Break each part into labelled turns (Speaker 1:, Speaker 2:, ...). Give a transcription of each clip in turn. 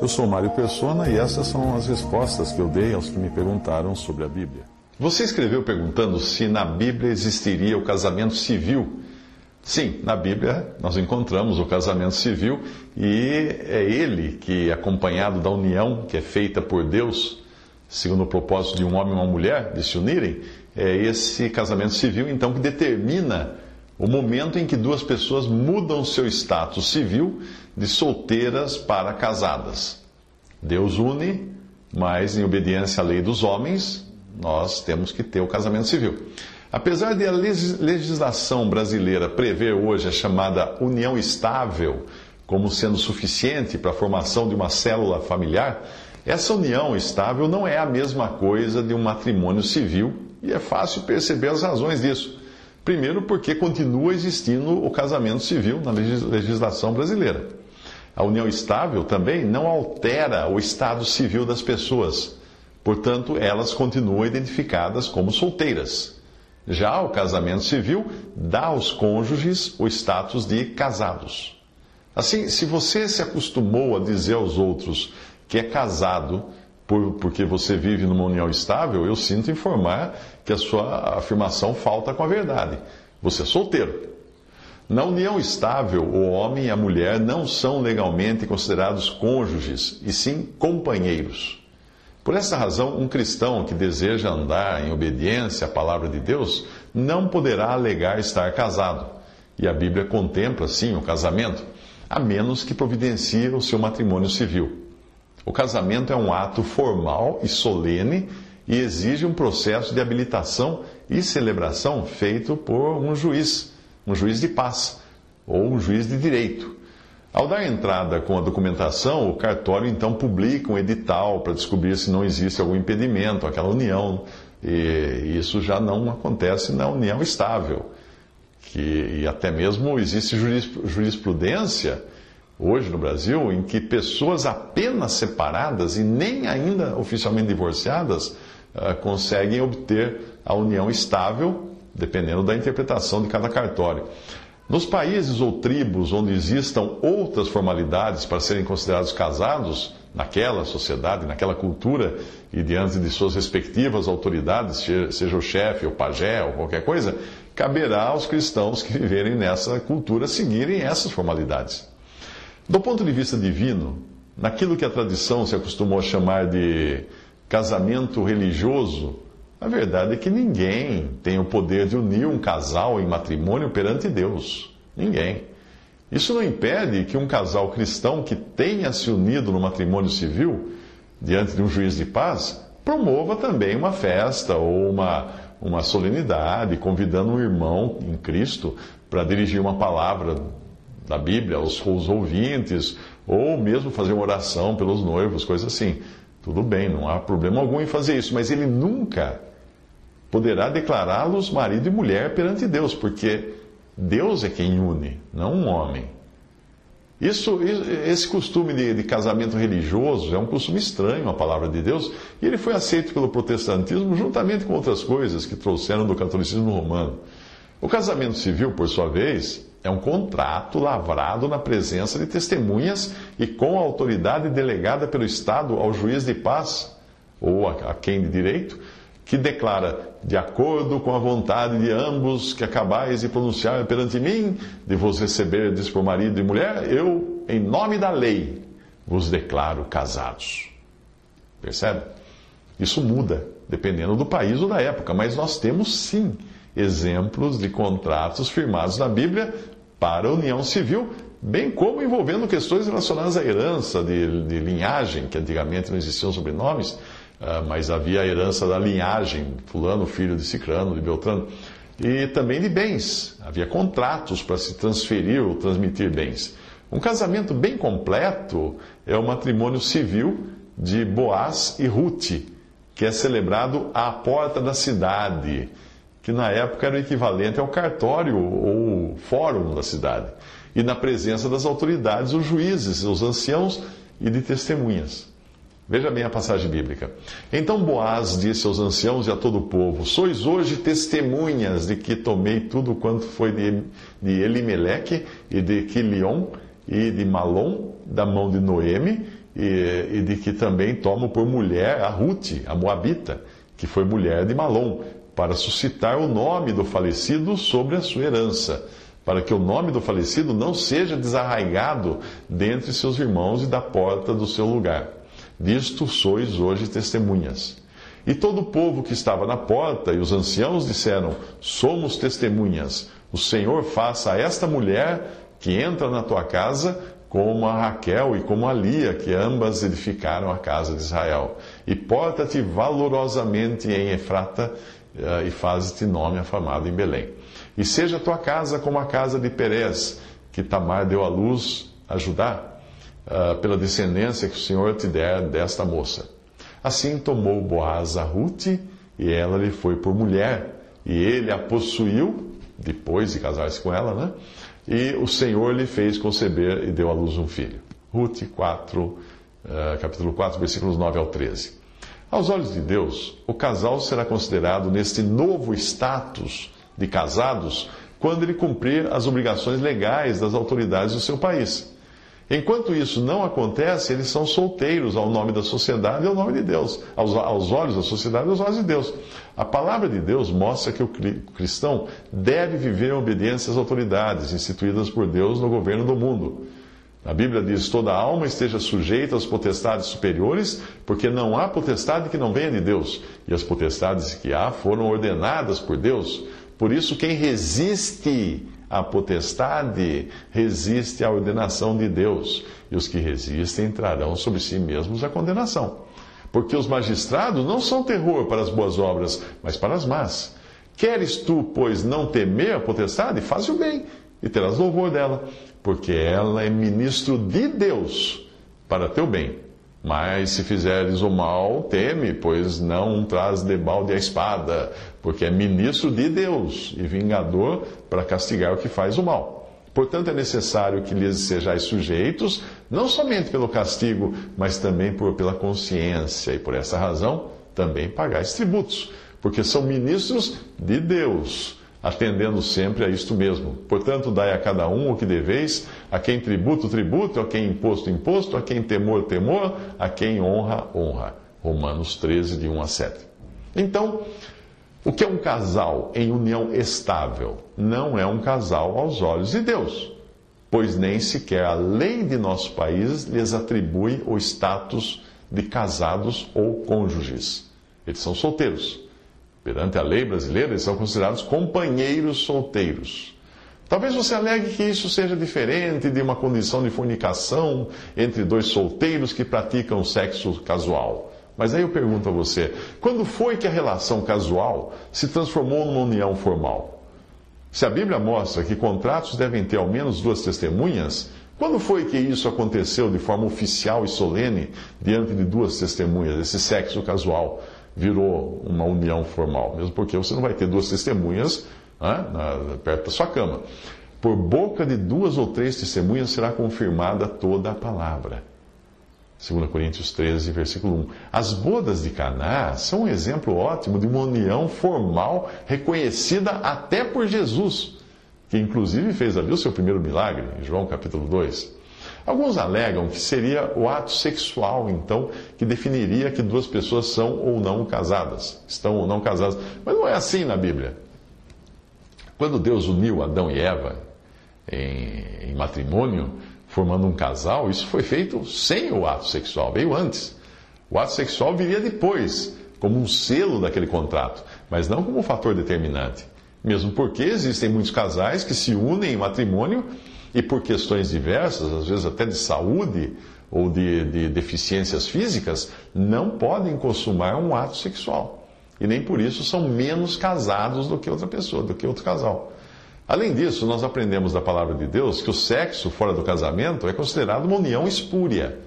Speaker 1: Eu sou Mário Persona e essas são as respostas que eu dei aos que me perguntaram sobre a Bíblia. Você escreveu perguntando se na Bíblia existiria o casamento civil. Sim, na Bíblia nós encontramos o casamento civil e é ele que, acompanhado da união que é feita por Deus, segundo o propósito de um homem e uma mulher de se unirem, é esse casamento civil então que determina o momento em que duas pessoas mudam seu status civil de solteiras para casadas. Deus une, mas em obediência à lei dos homens, nós temos que ter o casamento civil. Apesar de a legislação brasileira prever hoje a chamada união estável como sendo suficiente para a formação de uma célula familiar, essa união estável não é a mesma coisa de um matrimônio civil e é fácil perceber as razões disso. Primeiro, porque continua existindo o casamento civil na legislação brasileira. A união estável também não altera o estado civil das pessoas, portanto, elas continuam identificadas como solteiras. Já o casamento civil dá aos cônjuges o status de casados. Assim, se você se acostumou a dizer aos outros que é casado por, porque você vive numa união estável, eu sinto informar que a sua afirmação falta com a verdade. Você é solteiro. Na união estável, o homem e a mulher não são legalmente considerados cônjuges, e sim companheiros. Por essa razão, um cristão que deseja andar em obediência à palavra de Deus não poderá alegar estar casado. E a Bíblia contempla, sim, o casamento, a menos que providencie o seu matrimônio civil. O casamento é um ato formal e solene e exige um processo de habilitação e celebração feito por um juiz, um juiz de paz ou um juiz de direito. Ao dar entrada com a documentação, o cartório então publica um edital para descobrir se não existe algum impedimento àquela união. E isso já não acontece na união estável. Que, e até mesmo existe jurisprudência hoje no Brasil, em que pessoas apenas separadas e nem ainda oficialmente divorciadas uh, conseguem obter a união estável, dependendo da interpretação de cada cartório. Nos países ou tribos onde existam outras formalidades para serem considerados casados, naquela sociedade, naquela cultura e diante de suas respectivas autoridades, seja o chefe, o pajé ou qualquer coisa, caberá aos cristãos que viverem nessa cultura seguirem essas formalidades. Do ponto de vista divino, naquilo que a tradição se acostumou a chamar de casamento religioso, a verdade é que ninguém tem o poder de unir um casal em matrimônio perante Deus. Ninguém. Isso não impede que um casal cristão que tenha se unido no matrimônio civil, diante de um juiz de paz, promova também uma festa ou uma, uma solenidade, convidando um irmão em Cristo para dirigir uma palavra da Bíblia aos, aos ouvintes, ou mesmo fazer uma oração pelos noivos, coisas assim. Tudo bem, não há problema algum em fazer isso, mas ele nunca poderá declará-los marido e mulher perante Deus, porque Deus é quem une, não um homem. Isso, esse costume de, de, casamento religioso é um costume estranho à palavra de Deus e ele foi aceito pelo protestantismo juntamente com outras coisas que trouxeram do catolicismo romano. O casamento civil, por sua vez, é um contrato lavrado na presença de testemunhas e com a autoridade delegada pelo Estado ao juiz de paz, ou a, quem de direito, que declara, de acordo com a vontade de ambos que acabais de pronunciar perante mim, de vos receberdes por marido e mulher, eu, em nome da lei, vos declaro casados. Percebe? Isso muda, dependendo do país ou da época, mas nós temos sim exemplos de contratos firmados na Bíblia para a união civil, bem como envolvendo questões relacionadas à herança de, de linhagem, que antigamente não existiam sobrenomes, uh, mas havia a herança da linhagem, fulano, filho de Cicrano, de Beltrano. e também de bens. Havia contratos para se transferir ou transmitir bens. Um casamento bem completo é o matrimônio civil de Boaz e Ruth, que é celebrado à porta da cidade, que na época era o equivalente ao cartório ou fórum da cidade, e na presença das autoridades, os juízes, os anciãos e de testemunhas. Veja bem a passagem bíblica. Então Boaz disse aos anciãos e a todo o povo: Sois hoje testemunhas de que tomei tudo quanto foi de, de Elimeleque e de Quilion e de Malom, da mão de Noemi, e, e, de que também tomo por mulher a Ruth, a Moabita, que foi mulher de Malom, para suscitar o nome do falecido sobre a sua herança, para que o nome do falecido não seja desarraigado dentre seus irmãos e da porta do seu lugar. Disto sois hoje testemunhas. E todo o povo que estava na porta e os anciãos disseram: Somos testemunhas. O Senhor faça a esta mulher que entra na tua casa como a Raquel e como a Lia, que ambas edificaram a casa de Israel. E porta-te valorosamente em Efrata e faze-te nome afamado em Belém. E seja a tua casa como a casa de Perez, que Tamar deu à luz a Judá uh, pela descendência que o Senhor te der desta moça. Assim tomou Boaz a Ruth, e ela lhe foi por mulher, e ele a possuiu, depois de casar-se com ela, né? E o Senhor lhe fez conceber e deu à luz um filho. Ruth 4, uh, capítulo 4, versículos 9 ao 13. Aos olhos de Deus, o casal será considerado neste novo status de casados quando ele cumprir as obrigações legais das autoridades do seu país. Enquanto isso não acontece, eles são solteiros ao nome da sociedade e ao nome de Deus, aos, aos olhos da sociedade e aos olhos de Deus. A palavra de Deus mostra que o cristão deve viver em obediência às autoridades instituídas por Deus no governo do mundo. A Bíblia diz: toda alma esteja sujeita às potestades superiores, porque não há potestade que não venha de Deus, e as potestades que há foram ordenadas por Deus. Por isso, quem resiste a potestade resiste à ordenação de Deus, e os que resistem trarão sobre si mesmos a condenação. Porque os magistrados não são terror para as boas obras, mas para as más. Queres tu, pois, não temer a potestade? Faz o bem, e terás louvor dela, porque ela é ministro de Deus para teu bem. Mas se fizeres o mal, teme, pois não traz debalde a espada, porque é ministro de Deus e vingador para castigar o que faz o mal. Portanto, é necessário que lhes sejais sujeitos, não somente pelo castigo, mas também por, pela consciência, e por essa razão também pagais tributos, porque são ministros de Deus atendendo sempre a isto mesmo. Portanto, dai a cada um o que deveis, a quem tributo, tributo, a quem imposto, imposto, a quem temor, temor, a quem honra, honra. Romanos 13, de 1 a 7. Então, o que é um casal em união estável? Não é um casal aos olhos de Deus, pois nem sequer a lei de nosso país lhes atribui o status de casados ou cônjuges. Eles são solteiros. Perante a lei brasileira, eles são considerados companheiros solteiros. Talvez você alegue que isso seja diferente de uma condição de fornicação entre dois solteiros que praticam sexo casual. Mas aí eu pergunto a você: quando foi que a relação casual se transformou numa união formal? Se a Bíblia mostra que contratos devem ter ao menos duas testemunhas, quando foi que isso aconteceu de forma oficial e solene diante de duas testemunhas, esse sexo casual? Virou uma união formal, mesmo porque você não vai ter duas testemunhas né, na, perto da sua cama. Por boca de duas ou três testemunhas será confirmada toda a palavra. 2 Coríntios 13, versículo 1. As bodas de Caná são um exemplo ótimo de uma união formal reconhecida até por Jesus, que inclusive fez ali o seu primeiro milagre, em João capítulo 2. Alguns alegam que seria o ato sexual, então, que definiria que duas pessoas são ou não casadas, estão ou não casadas. Mas não é assim na Bíblia. Quando Deus uniu Adão e Eva em, em matrimônio, formando um casal, isso foi feito sem o ato sexual, veio antes. O ato sexual viria depois, como um selo daquele contrato, mas não como um fator determinante. Mesmo porque existem muitos casais que se unem em matrimônio e por questões diversas, às vezes até de saúde ou de, de deficiências físicas, não podem consumar um ato sexual. E nem por isso são menos casados do que outra pessoa, do que outro casal. Além disso, nós aprendemos da palavra de Deus que o sexo fora do casamento é considerado uma união espúria.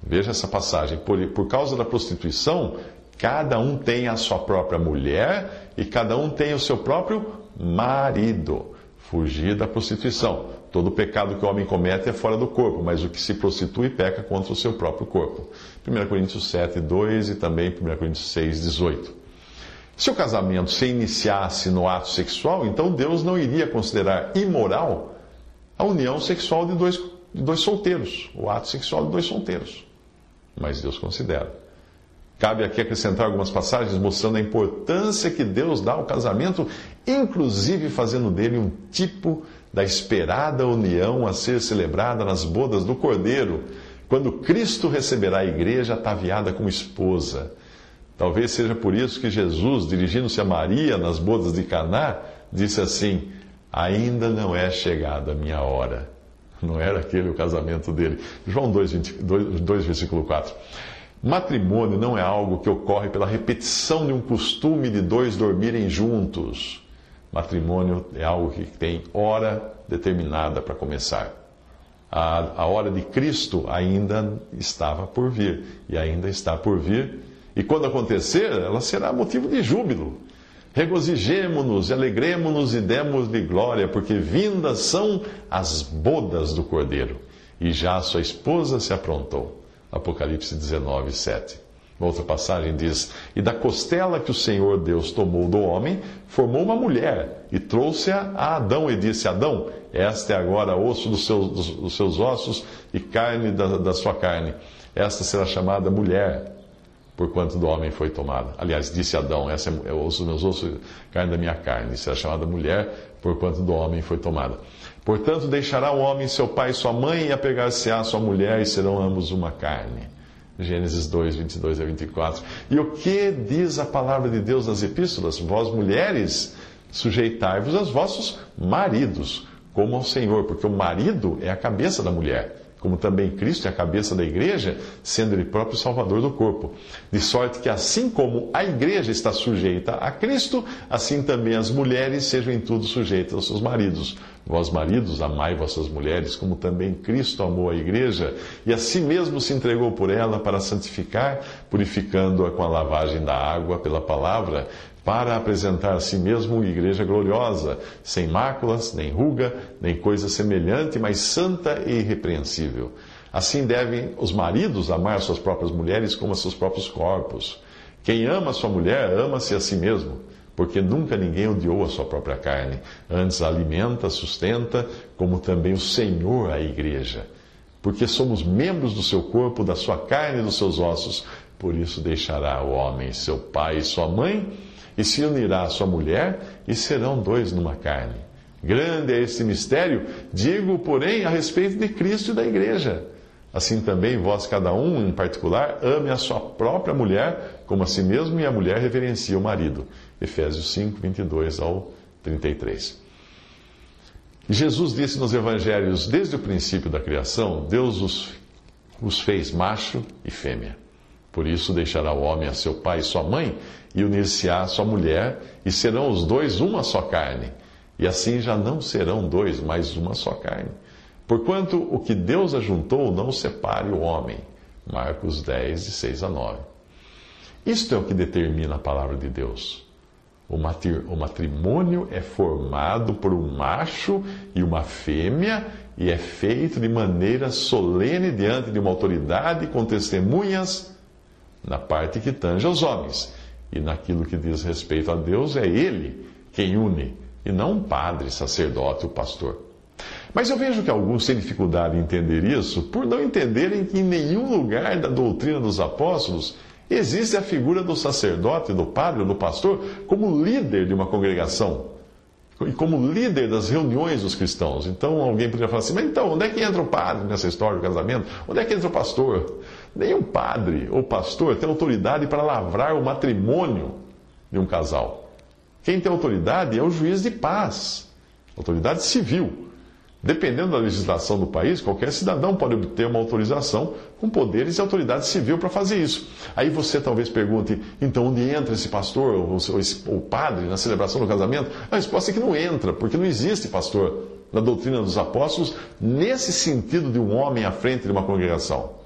Speaker 1: Veja essa passagem. Por, por causa da prostituição, cada um tem a sua própria mulher e cada um tem o seu próprio marido. Fugir da prostituição. Todo pecado que o homem comete é fora do corpo, mas o que se prostitui peca contra o seu próprio corpo. 1 Coríntios 7, 2 e também 1 Coríntios 6, 18. Se o casamento se iniciasse no ato sexual, então Deus não iria considerar imoral a união sexual de dois, de dois solteiros, o ato sexual de dois solteiros. Mas Deus considera. Cabe aqui acrescentar algumas passagens mostrando a importância que Deus dá ao casamento, inclusive fazendo dele um tipo da esperada união a ser celebrada nas bodas do Cordeiro, quando Cristo receberá a igreja ataviada como esposa. Talvez seja por isso que Jesus, dirigindo-se a Maria nas bodas de Caná, disse assim: Ainda não é chegada a minha hora. Não era aquele o casamento dele. João 2, 20, 2, 2 versículo 4. Matrimônio não é algo que ocorre pela repetição de um costume de dois dormirem juntos. Matrimônio é algo que tem hora determinada para começar. A, a hora de Cristo ainda estava por vir, e ainda está por vir, e quando acontecer, ela será motivo de júbilo. Regozijemo-nos, alegremos-nos e demos-lhe glória, porque vindas são as bodas do Cordeiro, e já sua esposa se aprontou. Apocalipse 19, 7. Outra passagem diz: E da costela que o Senhor Deus tomou do homem, formou uma mulher, e trouxe-a a Adão, e disse: Adão, esta é agora osso dos seus, dos, dos seus ossos e carne da, da sua carne. Esta será chamada mulher, porquanto do homem foi tomada. Aliás, disse Adão: Essa é o osso dos meus ossos, carne da minha carne. Será chamada mulher, porquanto do homem foi tomada. Portanto, deixará o homem seu pai e sua mãe e apegar-se-á sua mulher e serão ambos uma carne. Gênesis 2, 22 a 24. E o que diz a palavra de Deus nas epístolas? Vós, mulheres, sujeitai-vos aos vossos maridos, como ao Senhor, porque o marido é a cabeça da mulher como também Cristo é a cabeça da igreja, sendo ele próprio Salvador do corpo. De sorte que, assim como a igreja está sujeita a Cristo, assim também as mulheres sejam em tudo sujeitas aos seus maridos. Vós, maridos, amai vossas mulheres, como também Cristo amou a igreja, e a si mesmo se entregou por ela para santificar, purificando-a com a lavagem da água pela palavra para apresentar a si mesmo uma igreja gloriosa, sem máculas, nem ruga, nem coisa semelhante, mas santa e irrepreensível. Assim devem os maridos amar suas próprias mulheres como a seus próprios corpos. Quem ama sua mulher, ama-se a si mesmo, porque nunca ninguém odiou a sua própria carne. Antes alimenta, sustenta, como também o Senhor a igreja. Porque somos membros do seu corpo, da sua carne e dos seus ossos. Por isso deixará o homem seu pai e sua mãe e se unirá à sua mulher, e serão dois numa carne. Grande é este mistério, digo, porém, a respeito de Cristo e da igreja. Assim também vós, cada um em particular, ame a sua própria mulher como a si mesmo, e a mulher reverencia o marido. Efésios 5, 22 ao 33. Jesus disse nos evangelhos, desde o princípio da criação, Deus os, os fez macho e fêmea. Por isso deixará o homem a seu pai e sua mãe, e unir-se-á sua mulher, e serão os dois uma só carne. E assim já não serão dois, mas uma só carne. Porquanto o que Deus ajuntou, não separe o homem. Marcos 10, de 6 a 9. Isto é o que determina a palavra de Deus. O matrimônio é formado por um macho e uma fêmea e é feito de maneira solene diante de uma autoridade com testemunhas na parte que tange aos homens. E naquilo que diz respeito a Deus, é Ele quem une, e não um padre, sacerdote ou pastor. Mas eu vejo que alguns têm dificuldade em entender isso por não entenderem que em nenhum lugar da doutrina dos apóstolos existe a figura do sacerdote, do padre do pastor como líder de uma congregação e como líder das reuniões dos cristãos. Então alguém poderia falar assim: mas então, onde é que entra o padre nessa história do casamento? Onde é que entra o pastor? Nenhum padre ou pastor tem autoridade para lavrar o matrimônio de um casal. Quem tem autoridade é o juiz de paz, autoridade civil. Dependendo da legislação do país, qualquer cidadão pode obter uma autorização com poderes e autoridade civil para fazer isso. Aí você talvez pergunte, então onde entra esse pastor ou, o padre na celebração do casamento? A resposta é que não entra, porque não existe pastor na doutrina dos apóstolos nesse sentido de um homem à frente de uma congregação.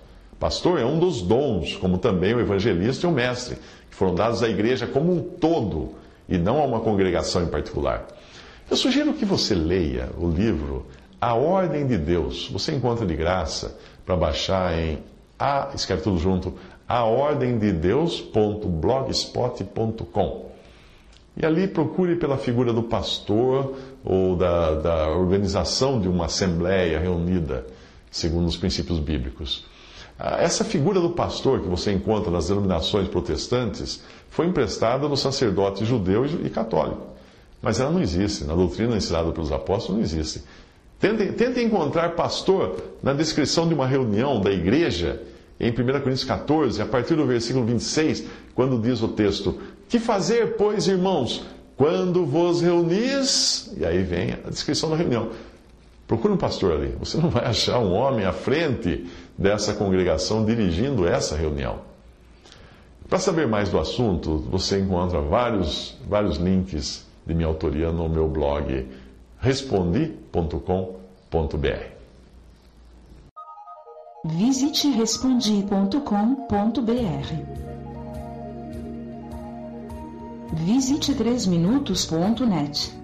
Speaker 1: Pastor é um dos dons, como também o evangelista e o mestre, que foram dados à igreja como um todo e não a uma congregação em particular. Eu sugiro que você leia o livro a Ordem de Deus, você encontra de graça para baixar em a, escreve tudo junto, aordemdedeus.blogspot.com. E ali procure pela figura do pastor ou da, da organização de uma assembleia reunida, segundo os princípios bíblicos. Ah, essa figura do pastor que você encontra nas denominações protestantes foi emprestada do sacerdote judeu e católico. Mas ela não existe. Na doutrina ensinada pelos apóstolos, não existe. Tente, tente encontrar pastor na descrição de uma reunião da igreja, em 1 Coríntios 14, a partir do versículo 26, quando diz o texto: Que fazer, pois, irmãos, quando vos reunis? E aí vem a descrição da reunião. Procure um pastor ali. Você não vai achar um homem à frente dessa congregação dirigindo essa reunião. Para saber mais do assunto, você encontra vários, vários links de minha autoria no meu blog respondi.com.br.
Speaker 2: Visite respondi.com.br. Visite 3minutos.net.